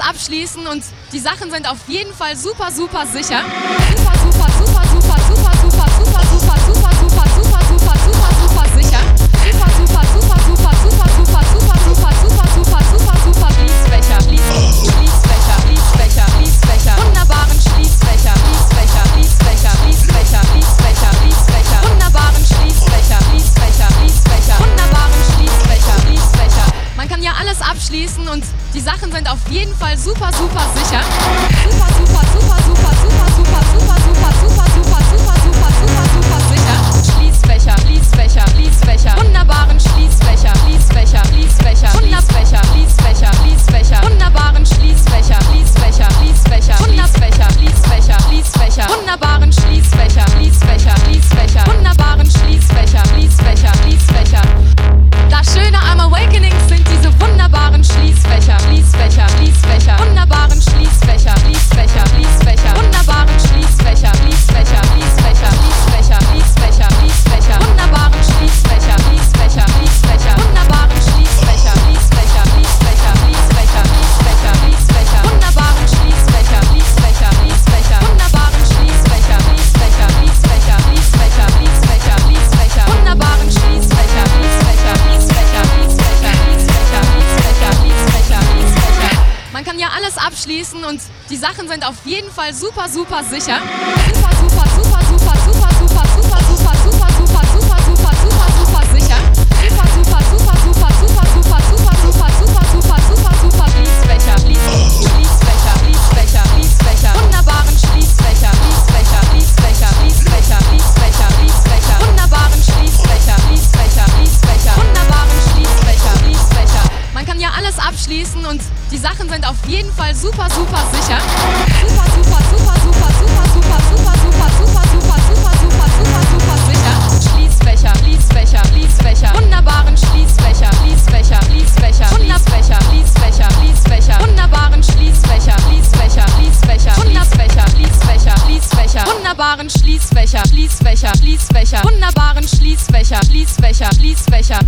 abschließen und die Sachen sind auf jeden Fall super, super sicher. Super, super, super, super, super, abschließen und die Sachen sind auf jeden Fall super, super sicher. Super, super, super, super, Man kann ja alles abschließen und die Sachen sind auf jeden Fall super, super sicher. Super, super, abschließen und die Sachen sind auf jeden Fall super, super sicher. Super, super, super, super, super, super, super, super, super, super, super, super, super, super sicher. Schließfächer, Schließfächer, Schließfächer, wunderbaren Schließfächer, Schließfächer, Schließfächer, Schließfächer, Schließfächer, Schließfächer, wunderbaren Schließfächer, Schließfächer, Schließfächer, Schließfächer, Schließfächer, Schließfächer, wunderbaren Schließfächer, Schließfächer, Schließfächer, wunderbaren Schließfächer, Schließfächer, Schließfächer.